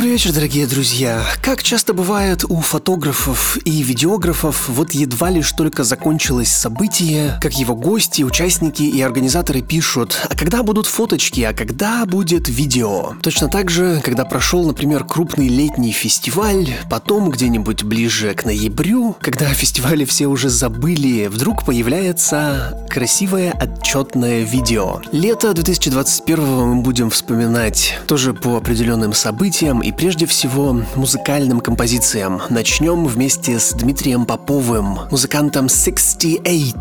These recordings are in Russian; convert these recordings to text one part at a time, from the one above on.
Добрый вечер, дорогие друзья. Как часто бывает у фотографов и видеографов, вот едва лишь только закончилось событие, как его гости, участники и организаторы пишут, а когда будут фоточки, а когда будет видео. Точно так же, когда прошел, например, крупный летний фестиваль, потом где-нибудь ближе к ноябрю, когда о фестивале все уже забыли, вдруг появляется красивое отчетное видео. Лето 2021 мы будем вспоминать тоже по определенным событиям, прежде всего музыкальным композициям. Начнем вместе с Дмитрием Поповым, музыкантом 68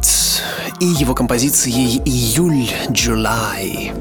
и его композицией «Июль-July».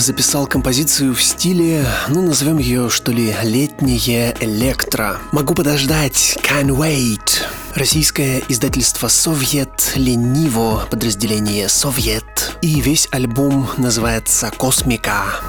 Записал композицию в стиле, ну назовем ее что ли, летнее электро. Могу подождать, can't wait. Российское издательство «Совет», «Лениво», подразделение «Совет». И весь альбом называется «Космика».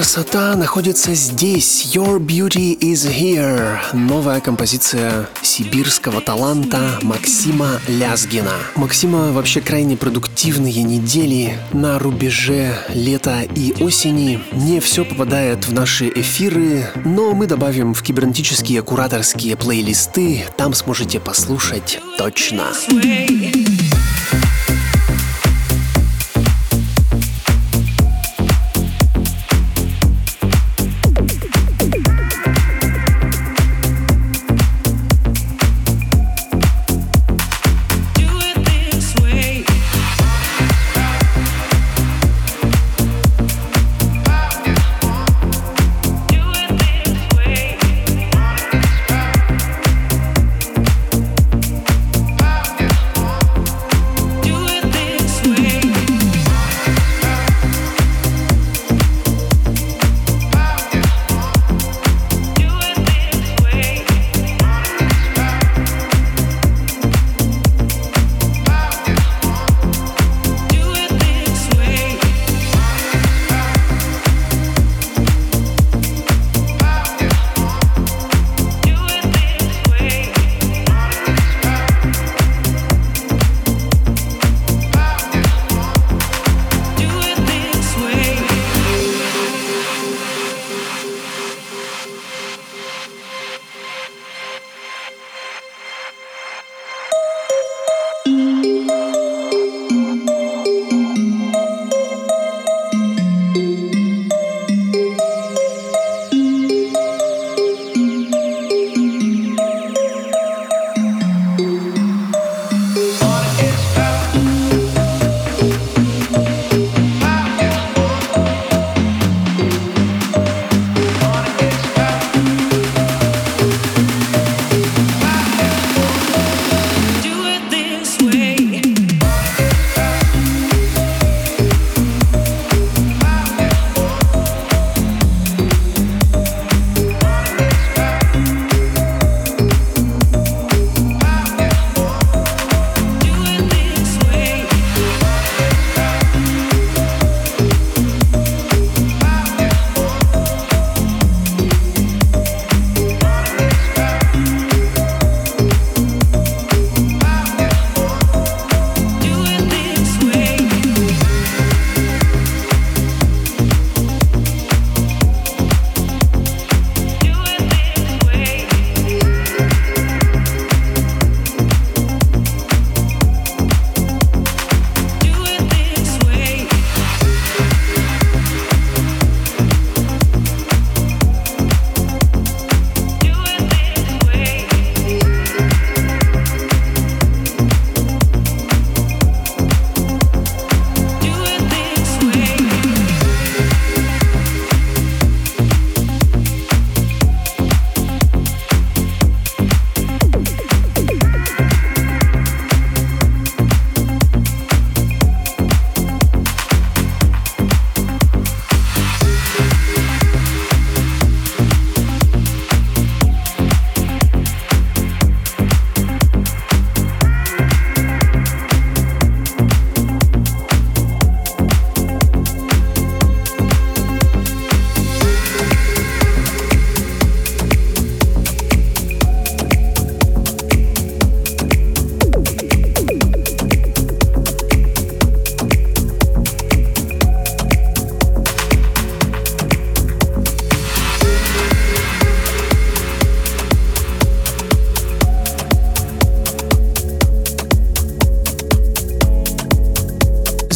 Красота находится здесь. Your beauty is here. Новая композиция сибирского таланта Максима Лязгина. Максима вообще крайне продуктивные недели на рубеже лета и осени. Не все попадает в наши эфиры, но мы добавим в кибернетические кураторские плейлисты. Там сможете послушать точно.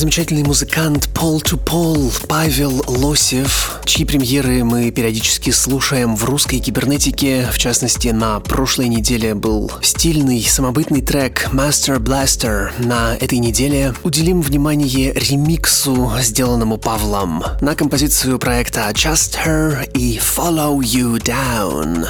Замечательный музыкант Пол to Пол Павел Лосев, чьи премьеры мы периодически слушаем в русской кибернетике. В частности, на прошлой неделе был стильный, самобытный трек Master Blaster. На этой неделе уделим внимание ремиксу, сделанному Павлом, на композицию проекта Just Her и Follow You Down.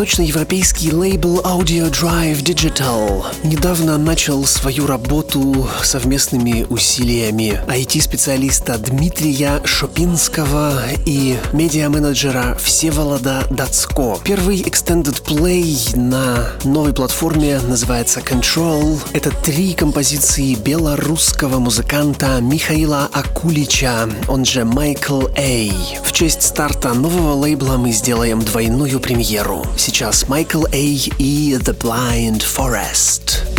Восточноевропейский лейбл Audio Drive Digital недавно начал свою работу совместными усилиями IT-специалиста Дмитрия Шопинского и медиа-менеджера Всеволода Дацко. Первый Extended Play на новой платформе называется Control. Это три композиции белорусского музыканта Михаила Акулича, он же Майкл A. В честь старта нового лейбла мы сделаем двойную премьеру. Сейчас Michael A. и The Blind Forest.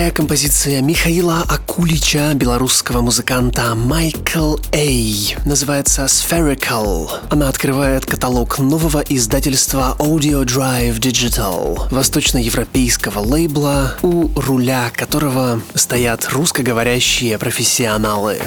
Вторая композиция Михаила Акулича, белорусского музыканта Майкл Эй. Называется Spherical. Она открывает каталог нового издательства Audio Drive Digital, восточноевропейского лейбла, у руля которого стоят русскоговорящие профессионалы.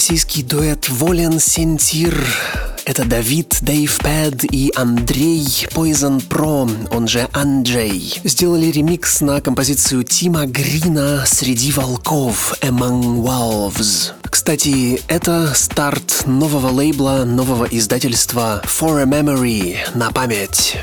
Российский дуэт Волен Сентир Это Давид, Дэйв Пэд и Андрей Poison Pro, он же Анджей. Сделали ремикс на композицию Тима Грина «Среди волков» Among Wolves. Кстати, это старт нового лейбла, нового издательства For a Memory на память.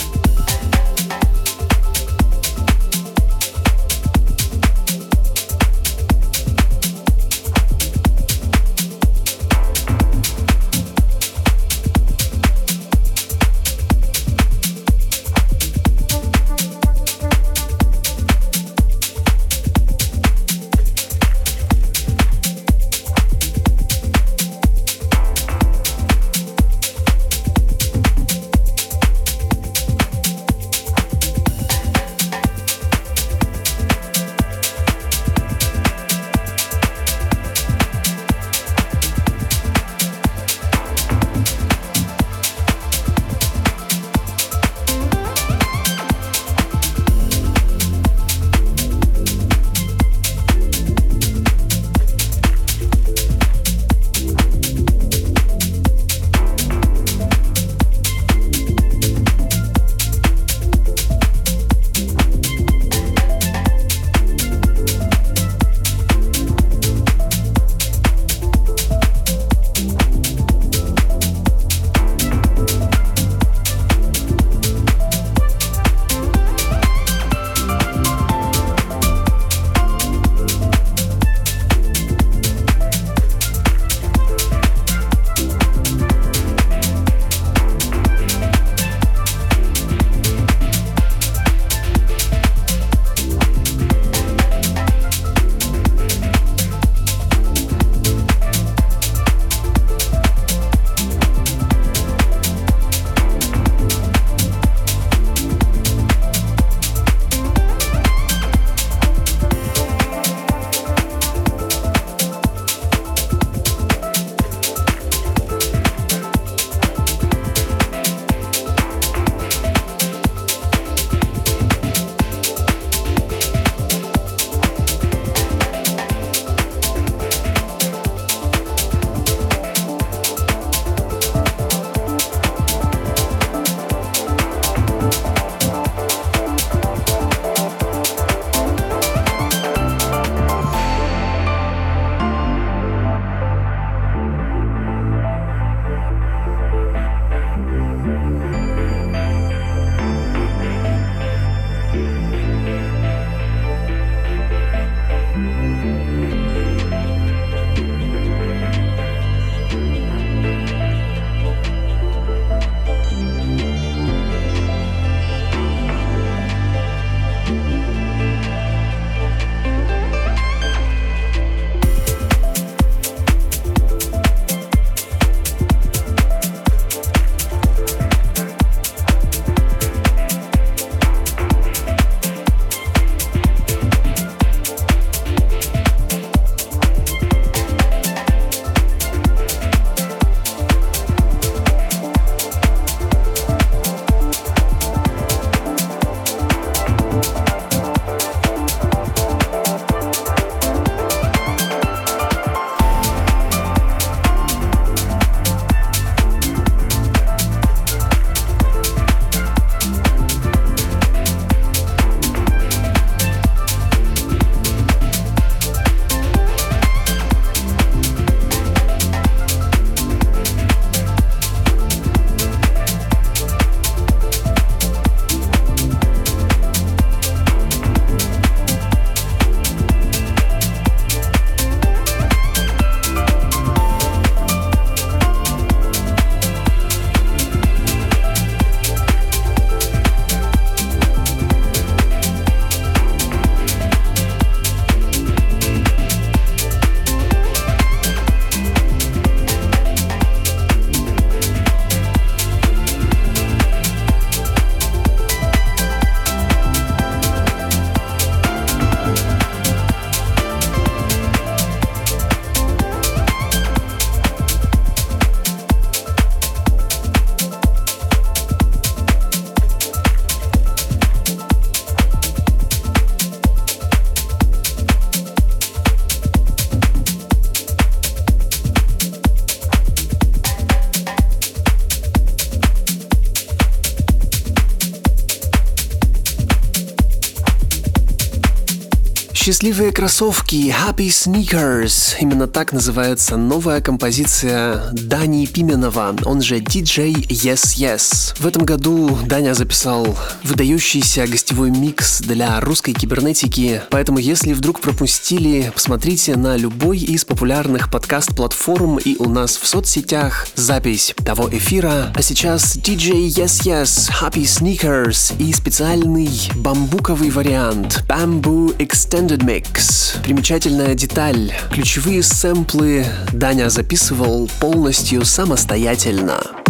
Счастливые кроссовки Happy Sneakers. Именно так называется новая композиция Дани Пименова, он же DJ Yes Yes. В этом году Даня записал выдающийся гостевой микс для русской кибернетики, поэтому если вдруг пропустили, посмотрите на любой из популярных подкаст-платформ и у нас в соцсетях запись того эфира. А сейчас DJ Yes Yes, Happy Sneakers и специальный бамбуковый вариант Bamboo Extended Mix. Примечательная деталь. Ключевые сэмплы Даня записывал полностью самостоятельно.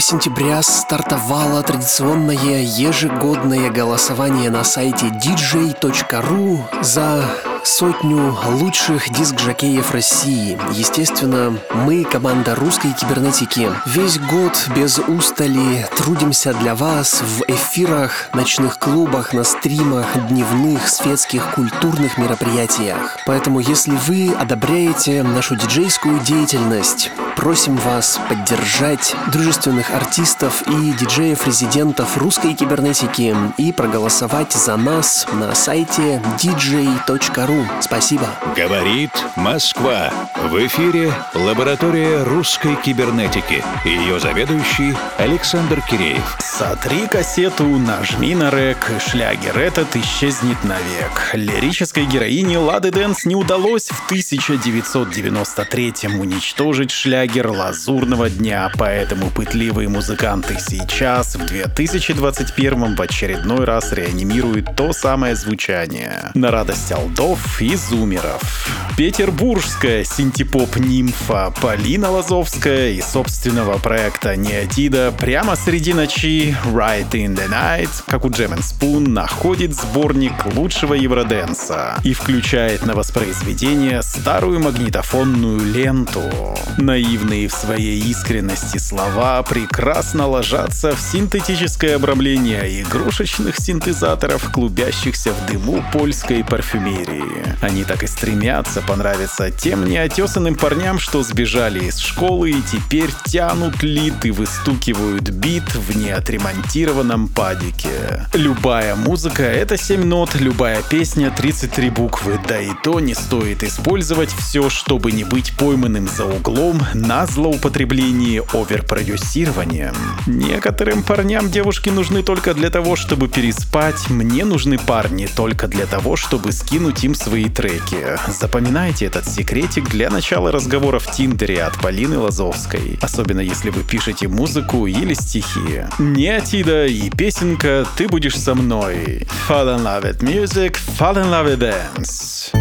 Сентября стартовало традиционное ежегодное голосование на сайте dj.ru за сотню лучших диск-жокеев России. Естественно, мы, команда русской кибернетики, весь год без устали трудимся для вас в эфирах, ночных клубах, на стримах, дневных, светских, культурных мероприятиях. Поэтому, если вы одобряете нашу диджейскую деятельность, просим вас поддержать дружественных артистов и диджеев-резидентов русской кибернетики и проголосовать за нас на сайте dj.ru. Спасибо. Говорит Москва. В эфире лаборатория русской кибернетики. Ее заведующий Александр Киреев. Сотри кассету, нажми на рек, шлягер этот исчезнет навек. Лирической героине Лады Дэнс не удалось в 1993-м уничтожить шлягер «Лазурного дня», поэтому пытливые музыканты сейчас, в 2021-м, в очередной раз реанимируют то самое звучание. На радость алдов и зумеров. Петербургская синтепоп-нимфа Полина Лазовская и собственного проекта Неотида прямо среди ночи Right in the Night, как у Джем Spoon, находит сборник лучшего евроденса и включает на воспроизведение старую магнитофонную ленту. Наивные в своей искренности слова прекрасно ложатся в синтетическое обрамление игрушечных синтезаторов, клубящихся в дыму польской парфюмерии. Они так и стремятся понравиться тем неотесанным парням, что сбежали из школы и теперь тянут лид и выстукивают бит в неотремонтированном падике. Любая музыка — это 7 нот, любая песня — 33 буквы, да и то не стоит использовать все, чтобы не быть пойманным за углом на злоупотреблении оверпродюсированием. Некоторым парням девушки нужны только для того, чтобы переспать, мне нужны парни только для того, чтобы скинуть им свои треки. Запоминайте этот секретик для начала разговора в Тиндере от Полины Лазовской, особенно если вы пишете музыку или стихи. Неотида и песенка «Ты будешь со мной». Fall in love with music, fall in love with dance.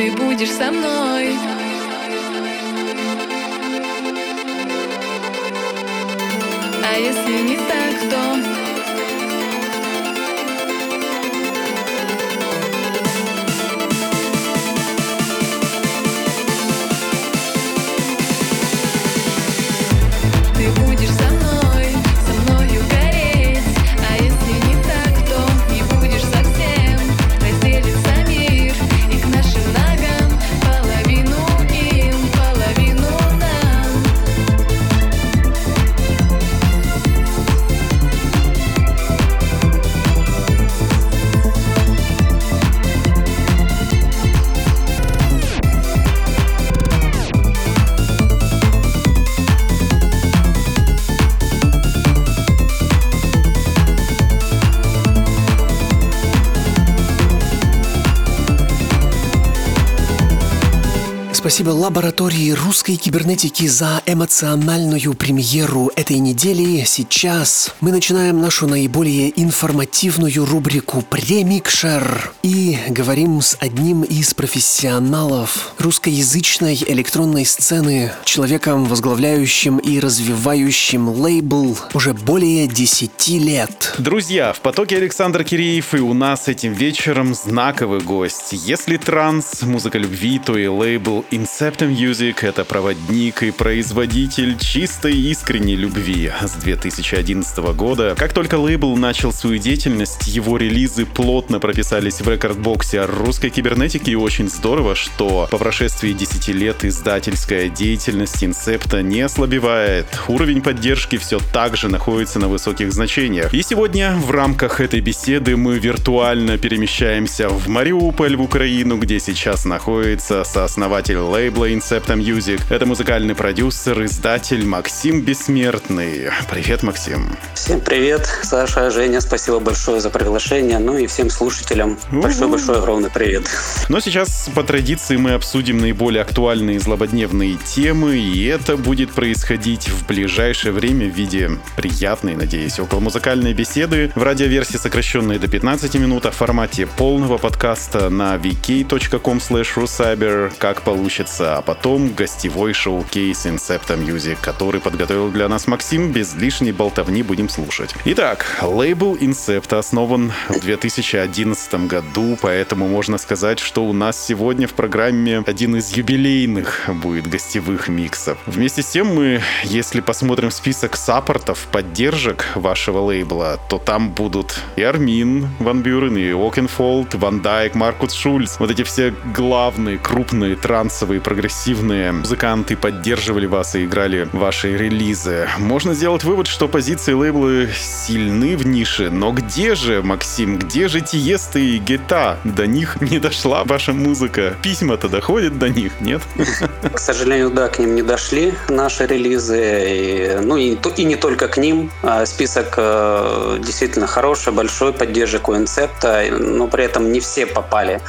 Ты будешь со мной. А если не так, то спасибо лаборатории русской кибернетики за эмоциональную премьеру этой недели. Сейчас мы начинаем нашу наиболее информативную рубрику «Премикшер» и говорим с одним из профессионалов русскоязычной электронной сцены, человеком, возглавляющим и развивающим лейбл уже более 10 лет. Друзья, в потоке Александр Киреев, и у нас этим вечером знаковый гость. Если транс, музыка любви, то и лейбл Inceptum Music — это проводник и производитель чистой искренней любви с 2011 года. Как только лейбл начал свою деятельность, его релизы плотно прописались в рекордбоксе русской кибернетики, и очень здорово, что по прошествии 10 лет издательская деятельность Инсепта не ослабевает. Уровень поддержки все так же находится на высоких значениях. И сегодня в рамках этой беседы мы виртуально перемещаемся в Мариуполь, в Украину, где сейчас находится сооснователь лейбла Incepta Music. Это музыкальный продюсер, издатель Максим Бессмертный. Привет, Максим. Всем привет, Саша, Женя, спасибо большое за приглашение, ну и всем слушателям большой-большой огромный привет. Но сейчас по традиции мы обсудим наиболее актуальные злободневные темы, и это будет происходить в ближайшее время в виде приятной, надеюсь, около музыкальной беседы в радиоверсии, сокращенной до 15 минут, о формате полного подкаста на vk.com rusaber, как получится, а потом гостевой шоу-кейс Incepta Music, который подготовил для нас Максим, без лишней болтовни будем слушать. Итак, лейбл Incepta основан в 2011 году, поэтому можно сказать, что у нас сегодня в программе один из юбилейных будет гостевых миксов. Вместе с тем мы, если посмотрим список саппортов, поддержек вашего лейбла, то там будут и Армин Ван Бюрен, и Окенфолд, Ван Дайк, Маркус Шульц. Вот эти все главные, крупные, трансовые, прогрессивные музыканты поддерживали вас и играли ваши релизы. Можно сделать вывод, что позиции лейбла сильны в нише, но где же, Максим, где же Тиесто и Гетта? До них не дошла ваша музыка. Письма-то доходят до них, нет? К сожалению, да, к ним не дошли наши релизы, и, ну и, и не только к ним. А Список э, действительно хороший, большой, поддержек у Инцепта, но при этом не все попали.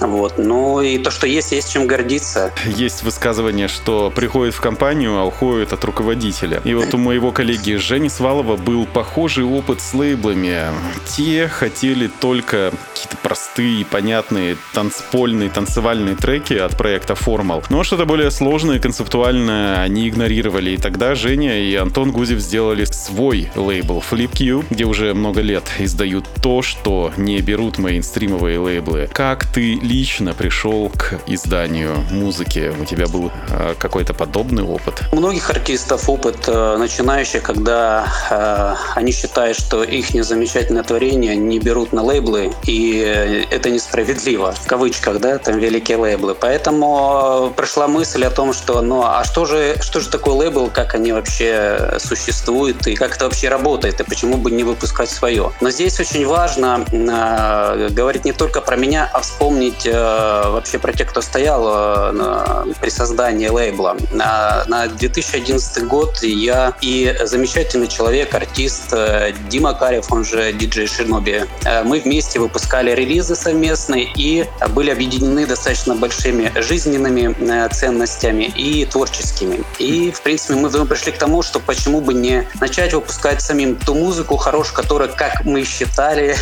Вот. Ну и то, что есть, есть чем гордиться. Есть высказывание, что приходит в компанию, а уходит от руководителя. И вот у моего коллеги Жени Свалова был похожий опыт с лейблами. Те хотели только какие-то простые, и понятные танцпольные, танцевальные треки от проекта Formal. Но что-то более сложное, концептуальное они игнорировали. И тогда Женя и Антон Гузев сделали свой лейбл FlipQ, где уже много лет издают то, что не берут мейнстримовые лейблы. Как ты лично пришел к изданию музыки? У тебя был э, какой-то подобный опыт? У многих артистов опыт э, начинающих, когда э, они считают, что их незамечательное творение не берут на лейблы, и это несправедливо, в кавычках, да, там великие лейблы. Поэтому пришла мысль о том, что, ну, а что же, что же такое лейбл, как они вообще существуют, и как это вообще работает, и почему бы не выпускать свое. Но здесь очень важно говорить не только про меня, а вспомнить э, вообще про тех, кто стоял э, при создании лейбла. На, на 2011 год я и замечательный человек, артист э, Дима Карев, он же диджей Шиноби, э, мы вместе выпускали релизы совместные и были объединены достаточно большими жизненными э, ценностями и творческими. И, в принципе, мы пришли к тому, что почему бы не начать выпускать самим ту музыку хорошую, которая, как мы считали,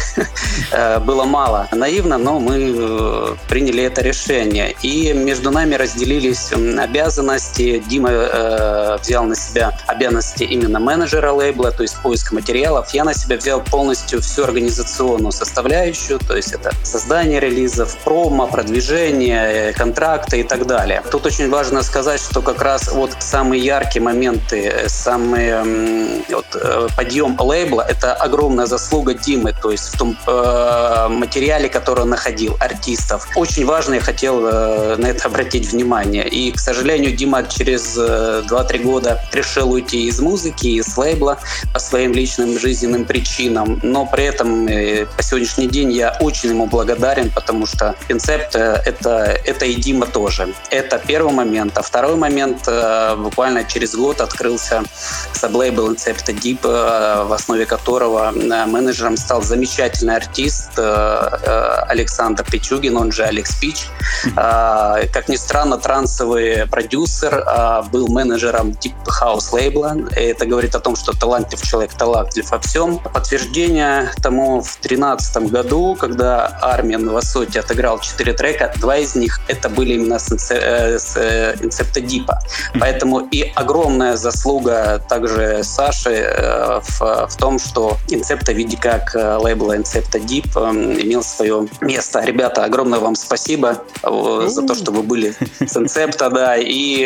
было мало. Наивно, но мы приняли это решение. И между нами разделились м, обязанности. Дима э, взял на себя обязанности именно менеджера лейбла, то есть поиск материалов. Я на себя взял полностью всю организационную составляющую, то есть это создание релизов, промо, продвижение, э, контракты и так далее. Тут очень важно сказать, что как раз вот самые яркие моменты, э, самые м, вот, э, подъем лейбла — это огромная заслуга Димы, то есть в том э, материале, который он находил, артистов. Очень важно, я хотел э, на это обратить внимание. И, к сожалению, Дима через э, 2-3 года решил уйти из музыки, из лейбла по своим личным жизненным причинам. Но при этом э, по сегодняшний день я очень ему благодарен, потому что концепт э, это, это и Дима тоже. Это первый момент. А второй момент, э, буквально через год открылся саблейбл Incepta Deep, э, в основе которого э, менеджером стал замечательный артист э, э, Александр Пичугин, он же Алекс Пич. Э, Как ни странно, трансовый продюсер а, был менеджером Deep House лейбла. Это говорит о том, что талантлив человек талантлив во всем. Подтверждение тому в 2013 году, когда Армин Васоти отыграл 4 трека, два из них это были именно с, э, с э, Инцепта Дипа. Поэтому и огромная заслуга также Саши э, в, в том, что Инцепта в виде как лейбла Инцепта Дип имел свое место. Ребята, огромное вам спасибо за то, что вы были с Инцепта, да, и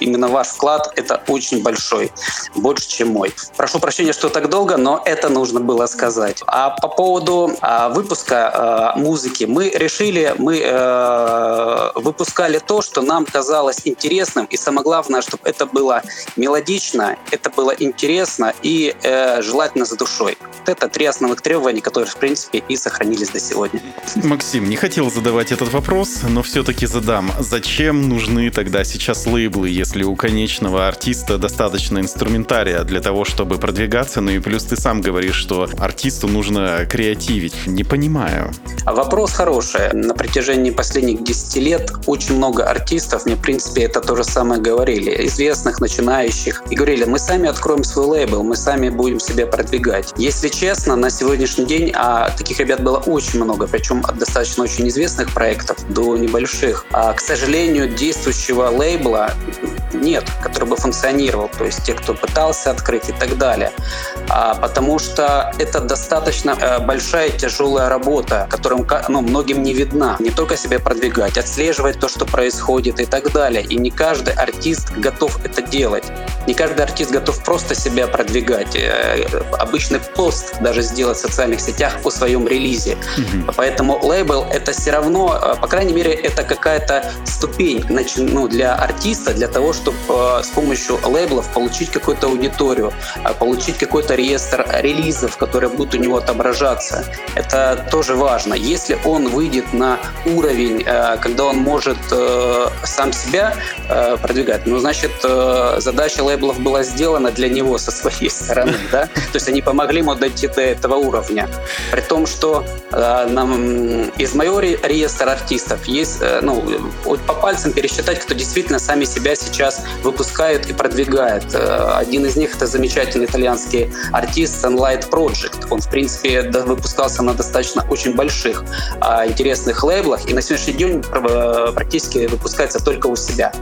именно ваш вклад это очень большой, больше, чем мой. Прошу прощения, что так долго, но это нужно было сказать. А по поводу а, выпуска а, музыки, мы решили, мы э, выпускали то, что нам казалось интересным, и самое главное, чтобы это было мелодично, это было интересно и э, желательно за душой. Вот это три основных требования, которые, в принципе, и сохранились до сегодня. Максим, не хотел задавать этот вопрос, но все-таки задам. Зачем нужны тогда сейчас лейблы, если у конечного артиста достаточно инструментария для того, чтобы продвигаться? Ну и плюс ты сам говоришь, что артисту нужно креативить. Не понимаю. Вопрос хороший. На протяжении последних 10 лет очень много артистов, мне, в принципе, это то же самое говорили, известных, начинающих, и говорили, мы сами откроем свой лейбл, мы сами будем себя продвигать. Если честно, на сегодняшний день а таких ребят было очень много, причем от достаточно очень известных проектов до небольших. А, к сожалению, действующего лейбла нет, который бы функционировал, то есть те, кто пытался открыть и так далее. А, потому что это достаточно а, большая тяжелая работа, которым ну, многим не видна. Не только себя продвигать, отслеживать то, что происходит и так далее. И не каждый артист готов это делать. Не каждый артист готов просто себя продвигать. Э, обычный пост даже сделать в социальных сетях о своем релизе. Mm-hmm. Поэтому лейбл это все равно, э, по крайней мере, это какая-то ступень ну, для артиста, для того, чтобы э, с помощью лейблов получить какую-то аудиторию, получить какой-то реестр релизов, которые будут у него отображаться. Это тоже важно. Если он выйдет на уровень, когда он может сам себя продвигать, ну, значит, задача лейблов была сделана для него со своей стороны, да? То есть они помогли ему дойти до этого уровня. При том, что э, из моего реестра артистов есть, э, ну, по пальцам пересчитать, кто действительно сами себя сейчас выпускают и продвигает. Э, один из них это замечательный итальянский артист Sunlight Project. Он, в принципе, выпускался на достаточно очень больших э, интересных лейблах и на сегодняшний день практически выпускается только у себя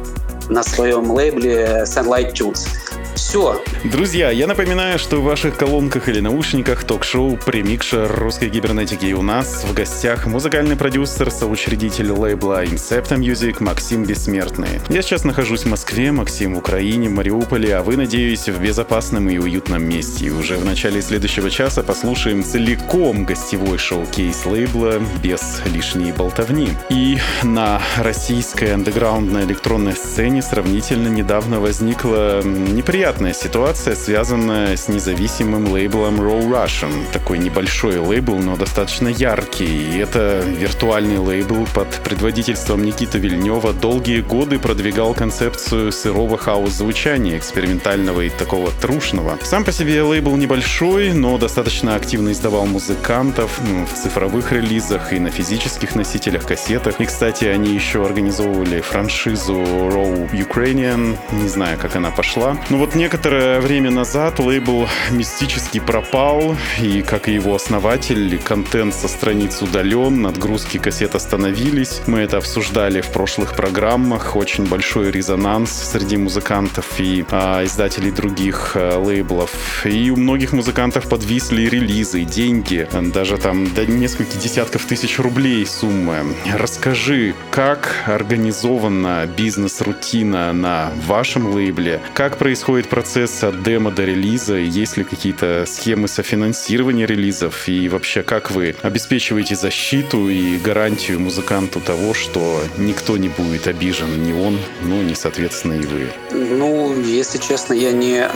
на своем лейбле Sunlight Tunes. Все. Друзья, я напоминаю, что в ваших колонках или наушниках ток-шоу «Премикшер русской гибернетики» и у нас в гостях музыкальный продюсер, соучредитель лейбла Incepta Music Максим Бессмертный. Я сейчас нахожусь в Москве, Максим в Украине, в Мариуполе, а вы, надеюсь, в безопасном и уютном месте. И уже в начале следующего часа послушаем целиком гостевой шоу-кейс лейбла без лишней болтовни. И на российской андеграундной электронной сцене сравнительно недавно возникла неприятная неприятная ситуация, связанная с независимым лейблом Raw Russian. Такой небольшой лейбл, но достаточно яркий. И это виртуальный лейбл под предводительством Никиты Вильнева долгие годы продвигал концепцию сырого хаос-звучания, экспериментального и такого трушного. Сам по себе лейбл небольшой, но достаточно активно издавал музыкантов ну, в цифровых релизах и на физических носителях, кассетах. И, кстати, они еще организовывали франшизу Raw Ukrainian. Не знаю, как она пошла. Но вот некоторое время назад лейбл мистически пропал, и, как и его основатель, контент со страниц удален, надгрузки кассет остановились. Мы это обсуждали в прошлых программах. Очень большой резонанс среди музыкантов и а, издателей других а, лейблов. И у многих музыкантов подвисли релизы, деньги, даже там до нескольких десятков тысяч рублей суммы. Расскажи, как организована бизнес-рутина на вашем лейбле, как происходит процесс от демо до релиза? Есть ли какие-то схемы софинансирования релизов? И вообще, как вы обеспечиваете защиту и гарантию музыканту того, что никто не будет обижен, ни он, ну, не, соответственно, и вы? Ну, если честно, я не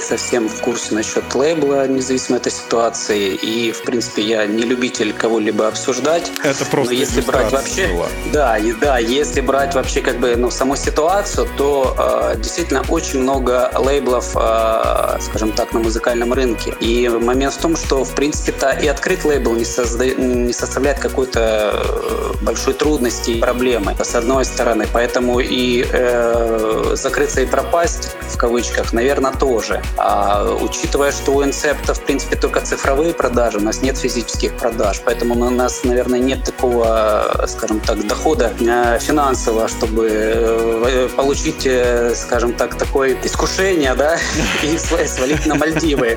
совсем в курсе насчет лейбла, независимо от этой ситуации. И, в принципе, я не любитель кого-либо обсуждать. Это просто Но если брать вообще... Была. Да, и, да, если брать вообще как бы ну, саму ситуацию, то э, действительно очень много лейблов э, скажем так, на музыкальном рынке. И момент в том, что, в принципе-то, и открыть лейбл не, созда... не составляет какой-то э, большой трудности и проблемы, с одной стороны. Поэтому и э, закрыться и пропасть, в кавычках, наверное, тоже. А учитывая, что у Инсепта, в принципе, только цифровые продажи, у нас нет физических продаж, поэтому у нас, наверное, нет такого, скажем так, дохода э, финансового, чтобы э, получить, скажем так, такое искушение, да, и свалить на Мальдивы.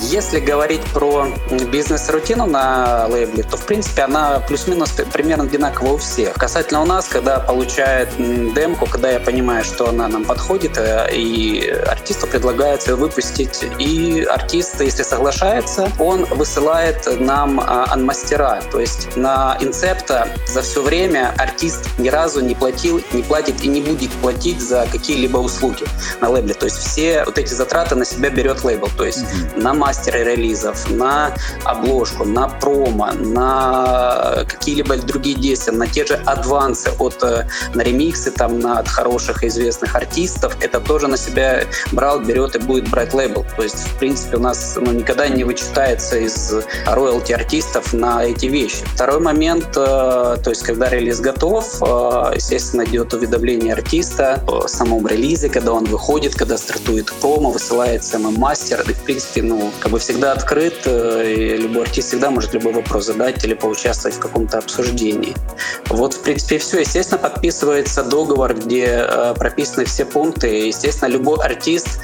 Если говорить про бизнес-рутину на лейбле, то, в принципе, она плюс-минус примерно одинакова у всех. Касательно у нас, когда получает демку, когда я понимаю, что она нам подходит, и артисту предлагается выпустить, и артист, если соглашается, он высылает нам анмастера, то есть на инцепта за все время артист ни разу не платил, не платит и не будет платить за какие-либо услуги на лейбле. То есть все вот эти затраты на себя берет лейбл. То есть mm-hmm. на мастеры релизов, на обложку, на промо, на какие-либо другие действия, на те же адвансы от э, на ремиксы там на от хороших известных артистов, это тоже на себя брал, берет и будет брать лейбл. То есть, в принципе, у нас ну, никогда не вычитается из роялти артистов на эти вещи. Второй момент, э, то есть, когда релиз готов, э, естественно, идет уведомление артиста о самом релизе, когда он выходит, когда стартует промо, высылается ММ-мастер. И, в принципе, ну, как бы всегда открыт, э, и любой артист всегда может любой вопрос задать или поучаствовать в каком-то обсуждении. Вот, в принципе, все. Естественно, подписывается договор, где прописаны все пункты. Естественно, любой артист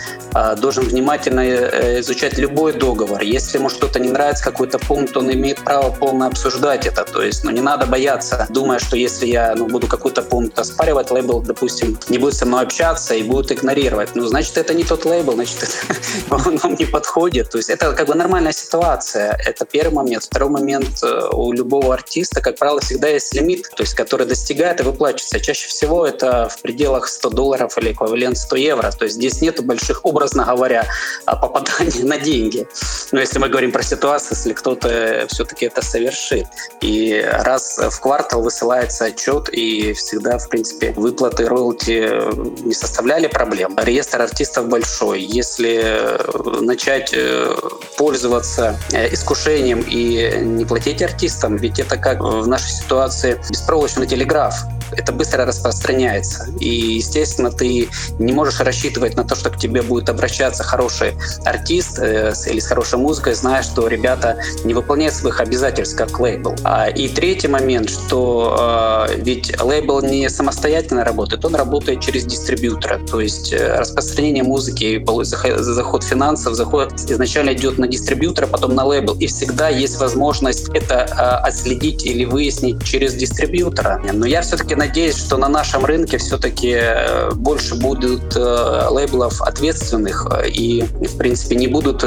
должен внимательно изучать любой договор. Если ему что-то не нравится, какой-то пункт, он имеет право полно обсуждать это. То есть, ну, не надо бояться, думая, что если я ну, буду какой-то пункт оспаривать, лейбл, допустим, не будет со мной общаться и будет игнорировать. Ну, значит, это не тот лейбл, значит, это он нам не подходит. То есть это как бы нормальная ситуация. Это первый момент. Второй момент э, у любого артиста, как правило, всегда есть лимит, то есть который достигает и выплачивается. Чаще всего это в пределах 100 долларов или эквивалент 100 евро. То есть здесь нету больших, образно говоря, попаданий на деньги. Но если мы говорим про ситуацию, если кто-то все-таки это совершит. И раз в квартал высылается отчет, и всегда, в принципе, выплаты роялти не составляли проблем. Реестр артистов большой. Если начать э, пользоваться э, искушением и не платить артистам, ведь это как в нашей ситуации беспроволочный телеграф это быстро распространяется. И, естественно, ты не можешь рассчитывать на то, что к тебе будет обращаться хороший артист э, или с хорошей музыкой, зная, что ребята не выполняют своих обязательств как лейбл. А, и третий момент, что э, ведь лейбл не самостоятельно работает, он работает через дистрибьютора. То есть э, распространение музыки, заход финансов, заход изначально идет на дистрибьютора, потом на лейбл. И всегда есть возможность это э, отследить или выяснить через дистрибьютора. Но я все-таки надеюсь, что на нашем рынке все-таки э, больше будут э, лейблов ответственных э, и, в принципе, не будут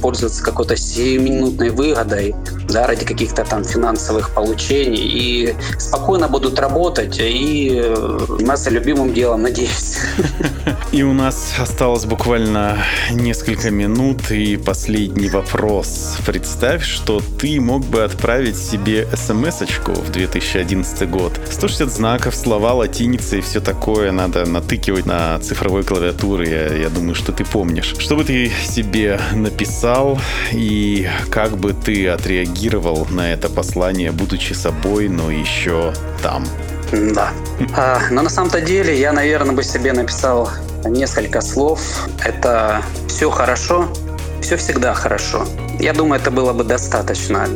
пользоваться какой-то сиюминутной выгодой да, ради каких-то там финансовых получений и спокойно будут работать и заниматься любимым делом, надеюсь. И у нас осталось буквально несколько минут и последний вопрос. Представь, что ты мог бы отправить себе смс-очку в 2011 год. 160 знаков, слова, латиница и все такое надо натыкивать на цифровой клавиатуре. Я, я думаю, что ты помнишь. Что бы ты себе написал и как бы ты отреагировал на это послание, будучи собой, но еще там? Да. А, но на самом-то деле я, наверное, бы себе написал несколько слов. Это все хорошо, все всегда хорошо. Я думаю, это было бы достаточно.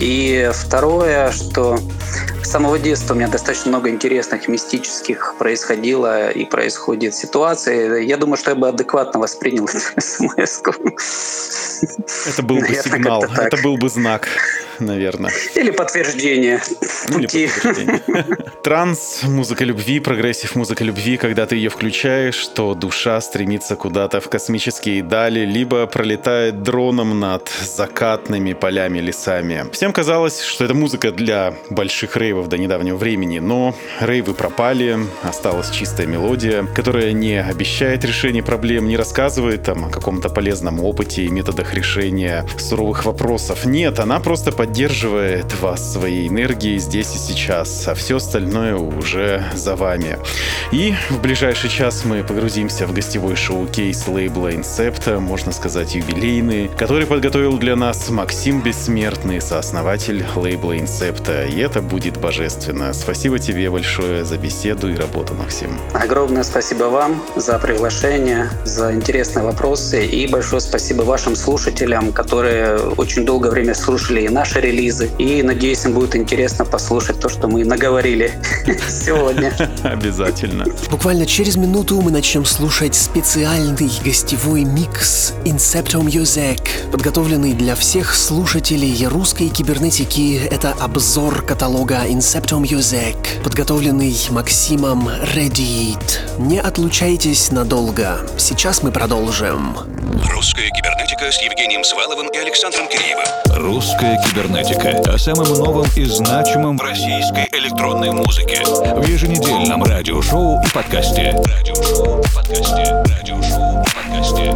И второе, что с самого детства у меня достаточно много интересных, мистических происходило и происходит ситуаций. Я думаю, что я бы адекватно воспринял эту смс Это был бы сигнал, это был бы знак наверное. Или подтверждение пути. Транс, музыка любви, прогрессив музыка любви, когда ты ее включаешь, то душа стремится куда-то в космические дали, либо пролетает дроном над закатными полями, лесами. Всем казалось, что это музыка для больших рейвов до недавнего времени, но рейвы пропали, осталась чистая мелодия, которая не обещает решения проблем, не рассказывает там о каком-то полезном опыте и методах решения суровых вопросов. Нет, она просто по поддерживает вас своей энергией здесь и сейчас, а все остальное уже за вами. И в ближайший час мы погрузимся в гостевой шоу-кейс лейбла Incepta, можно сказать юбилейный, который подготовил для нас Максим Бессмертный, сооснователь лейбла Incepta. И это будет божественно. Спасибо тебе большое за беседу и работу, Максим. Огромное спасибо вам за приглашение, за интересные вопросы и большое спасибо вашим слушателям, которые очень долгое время слушали и наши релизы. И надеюсь, им будет интересно послушать то, что мы наговорили сегодня. Обязательно. Буквально через минуту мы начнем слушать специальный гостевой микс Incepto Music, подготовленный для всех слушателей русской кибернетики. Это обзор каталога Incepto Music, подготовленный Максимом Редит. Не отлучайтесь надолго. Сейчас мы продолжим. Русская кибернетика с Евгением Сваловым и Александром Киреевым. Русская кибернетика о самом новом и значимом в российской электронной музыке. В еженедельном радиошоу и подкасте. Радиошоу и подкасте. Радиошоу и подкасте.